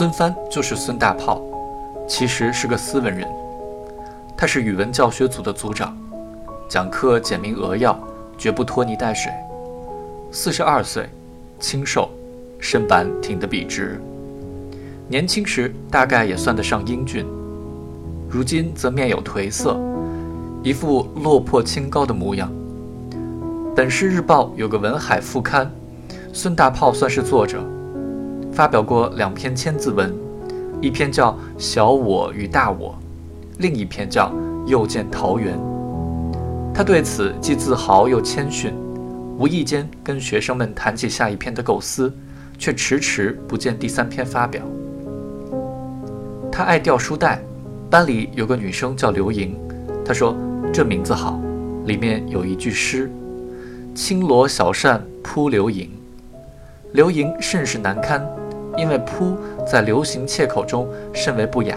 孙帆就是孙大炮，其实是个斯文人。他是语文教学组的组长，讲课简明扼要，绝不拖泥带水。四十二岁，清瘦，身板挺得笔直。年轻时大概也算得上英俊，如今则面有颓色，一副落魄清高的模样。本市日报有个文海副刊，孙大炮算是作者。发表过两篇千字文，一篇叫《小我与大我》，另一篇叫《又见桃源》。他对此既自豪又谦逊，无意间跟学生们谈起下一篇的构思，却迟迟不见第三篇发表。他爱掉书袋，班里有个女生叫刘莹，他说这名字好，里面有一句诗：“轻罗小扇扑流萤。”刘莹甚是难堪。因为“扑”在流行切口中甚为不雅。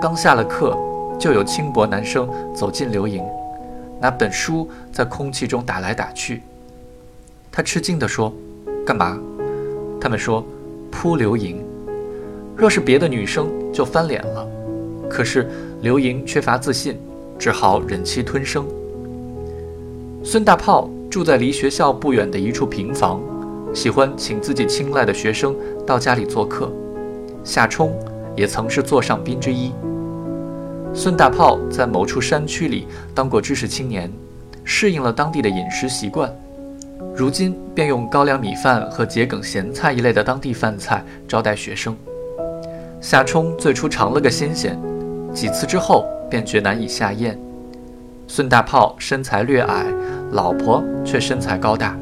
刚下了课，就有轻薄男生走进刘莹，拿本书在空气中打来打去。他吃惊地说：“干嘛？”他们说：“扑刘莹。”若是别的女生就翻脸了，可是刘莹缺乏自信，只好忍气吞声。孙大炮住在离学校不远的一处平房。喜欢请自己青睐的学生到家里做客，夏冲也曾是座上宾之一。孙大炮在某处山区里当过知识青年，适应了当地的饮食习惯，如今便用高粱米饭和桔梗咸菜一类的当地饭菜招待学生。夏冲最初尝了个新鲜，几次之后便觉难以下咽。孙大炮身材略矮，老婆却身材高大。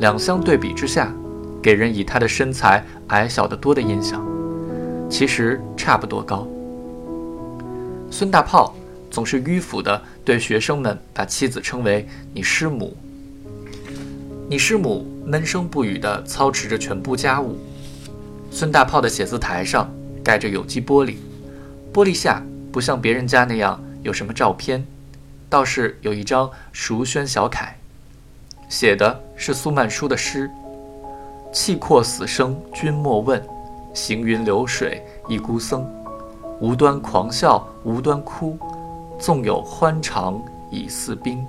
两相对比之下，给人以他的身材矮小得多的印象，其实差不多高。孙大炮总是迂腐地对学生们把妻子称为“你师母”。你师母闷声不语地操持着全部家务。孙大炮的写字台上盖着有机玻璃，玻璃下不像别人家那样有什么照片，倒是有一张熟宣小楷。写的是苏曼殊的诗：“气阔死生君莫问，行云流水一孤僧。无端狂笑无端哭，纵有欢肠已似冰。”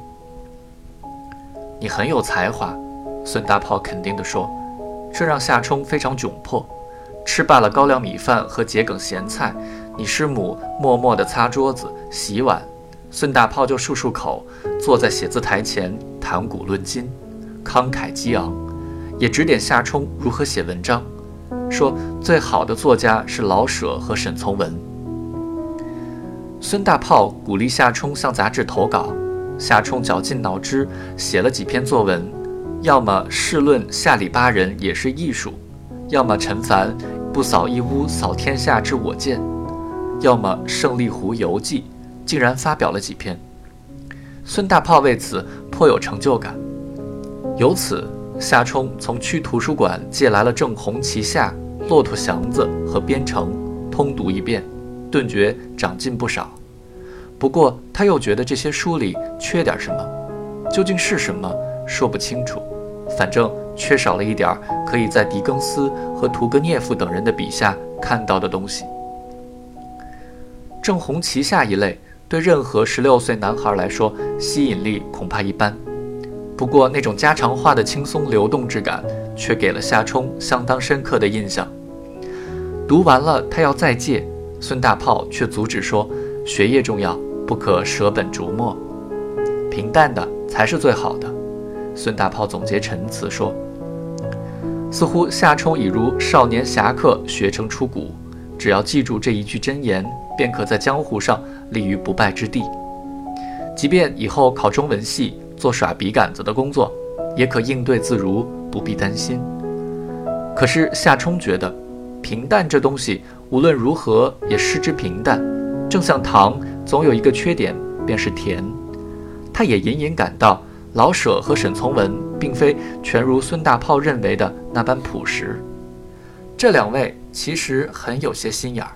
你很有才华，孙大炮肯定地说。这让夏冲非常窘迫。吃罢了高粱米饭和桔梗咸菜，你师母默默地擦桌子洗碗。孙大炮就漱漱口，坐在写字台前谈古论今，慷慨激昂，也指点夏冲如何写文章，说最好的作家是老舍和沈从文。孙大炮鼓励夏冲向杂志投稿，夏冲绞尽脑汁写了几篇作文，要么试论下里巴人也是艺术，要么陈凡不扫一屋扫天下之我见，要么胜利湖游记。竟然发表了几篇，孙大炮为此颇有成就感。由此，夏冲从区图书馆借来了郑红旗下《骆驼祥子》和《编程》，通读一遍，顿觉长进不少。不过，他又觉得这些书里缺点什么，究竟是什么说不清楚。反正缺少了一点可以在狄更斯和屠格涅夫等人的笔下看到的东西。郑红旗下一类。对任何十六岁男孩来说，吸引力恐怕一般。不过，那种家常话的轻松流动之感，却给了夏冲相当深刻的印象。读完了，他要再借，孙大炮却阻止说：“学业重要，不可舍本逐末，平淡的才是最好的。”孙大炮总结陈词说：“似乎夏冲已如少年侠客，学成出谷，只要记住这一句箴言。”便可在江湖上立于不败之地，即便以后考中文系做耍笔杆子的工作，也可应对自如，不必担心。可是夏冲觉得，平淡这东西无论如何也失之平淡，正像糖总有一个缺点，便是甜。他也隐隐感到，老舍和沈从文并非全如孙大炮认为的那般朴实，这两位其实很有些心眼儿。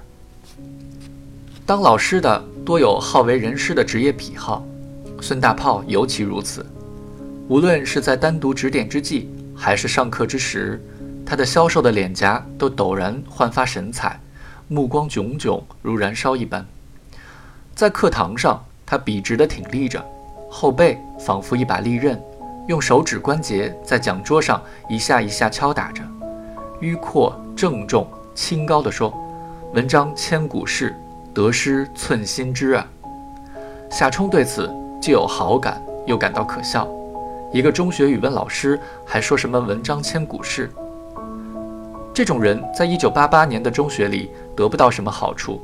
当老师的多有好为人师的职业癖好，孙大炮尤其如此。无论是在单独指点之际，还是上课之时，他的消瘦的脸颊都陡然焕发神采，目光炯炯如燃烧一般。在课堂上，他笔直地挺立着，后背仿佛一把利刃，用手指关节在讲桌上一下一下敲打着，迂阔郑重清高地说：“文章千古事，得失寸心知啊。”夏冲对此既有好感，又感到可笑。一个中学语文老师还说什么文章千古事？这种人在一九八八年的中学里得不到什么好处。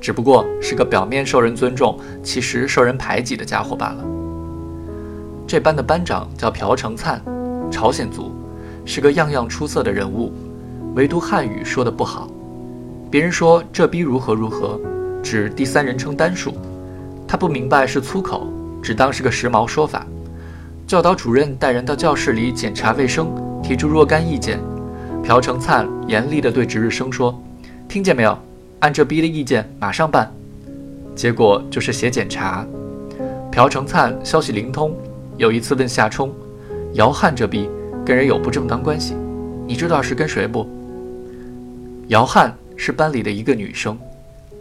只不过是个表面受人尊重，其实受人排挤的家伙罢了。这班的班长叫朴成灿，朝鲜族，是个样样出色的人物，唯独汉语说的不好。别人说这逼如何如何，指第三人称单数，他不明白是粗口，只当是个时髦说法。教导主任带人到教室里检查卫生，提出若干意见，朴成灿严厉地对值日生说：“听见没有？”按这逼的意见马上办，结果就是写检查。朴成灿消息灵通，有一次问夏冲：“姚汉这逼跟人有不正当关系，你知道是跟谁不？”姚汉是班里的一个女生，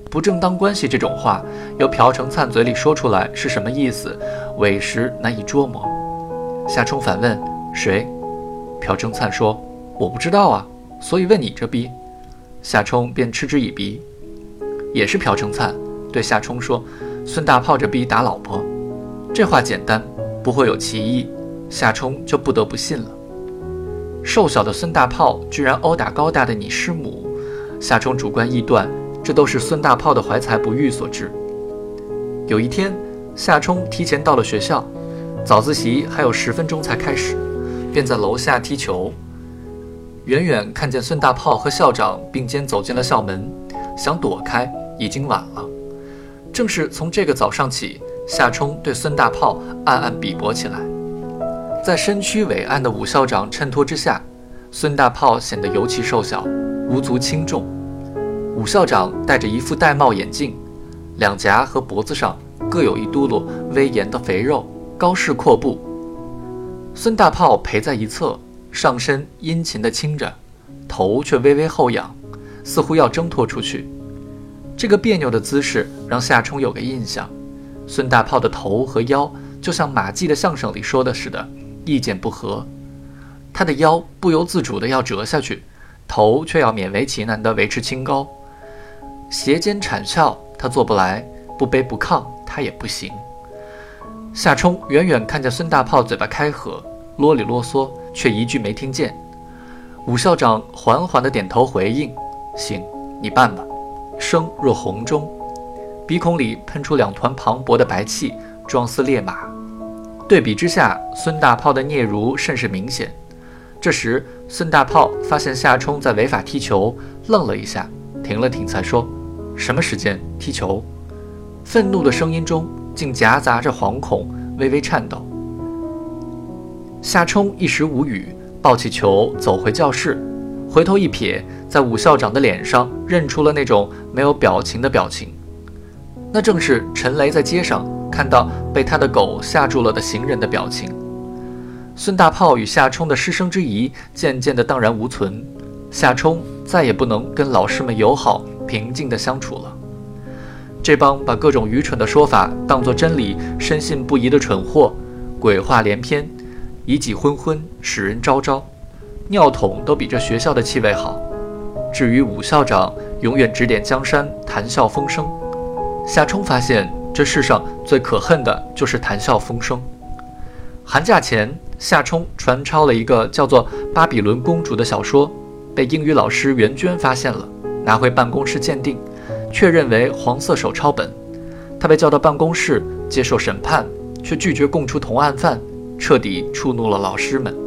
不正当关系这种话由朴成灿嘴里说出来是什么意思，委实难以捉摸。夏冲反问：“谁？”朴成灿说：“我不知道啊，所以问你这逼。”夏冲便嗤之以鼻，也是朴成灿对夏冲说：“孙大炮这逼打老婆，这话简单，不会有歧义。”夏冲就不得不信了。瘦小的孙大炮居然殴打高大的你师母，夏冲主观臆断，这都是孙大炮的怀才不遇所致。有一天，夏冲提前到了学校，早自习还有十分钟才开始，便在楼下踢球。远远看见孙大炮和校长并肩走进了校门，想躲开已经晚了。正是从这个早上起，夏冲对孙大炮暗暗鄙薄起来。在身躯伟岸的武校长衬托之下，孙大炮显得尤其瘦小，无足轻重。武校长戴着一副玳瑁眼镜，两颊和脖子上各有一嘟噜威严的肥肉，高势阔步。孙大炮陪在一侧。上身殷勤地倾着，头却微微后仰，似乎要挣脱出去。这个别扭的姿势让夏冲有个印象：孙大炮的头和腰就像马季的相声里说的似的，意见不合。他的腰不由自主地要折下去，头却要勉为其难地维持清高。斜肩铲翘他做不来，不卑不亢他也不行。夏冲远远看见孙大炮嘴巴开合，啰里啰嗦。却一句没听见。武校长缓缓地点头回应：“行，你办吧。”声若洪钟，鼻孔里喷出两团磅礴的白气，状似烈马。对比之下，孙大炮的嗫嚅甚是明显。这时，孙大炮发现夏冲在违法踢球，愣了一下，停了停，才说：“什么时间踢球？”愤怒的声音中竟夹杂着惶恐，微微颤抖。夏冲一时无语，抱起球走回教室，回头一瞥，在武校长的脸上认出了那种没有表情的表情，那正是陈雷在街上看到被他的狗吓住了的行人的表情。孙大炮与夏冲的师生之谊渐渐的荡然无存，夏冲再也不能跟老师们友好平静的相处了。这帮把各种愚蠢的说法当作真理、深信不疑的蠢货，鬼话连篇。以己昏昏，使人昭昭，尿桶都比这学校的气味好。至于武校长，永远指点江山，谈笑风生。夏冲发现，这世上最可恨的就是谈笑风生。寒假前，夏冲传抄了一个叫做《巴比伦公主》的小说，被英语老师袁娟发现了，拿回办公室鉴定，确认为黄色手抄本。他被叫到办公室接受审判，却拒绝供出同案犯。彻底触怒了老师们。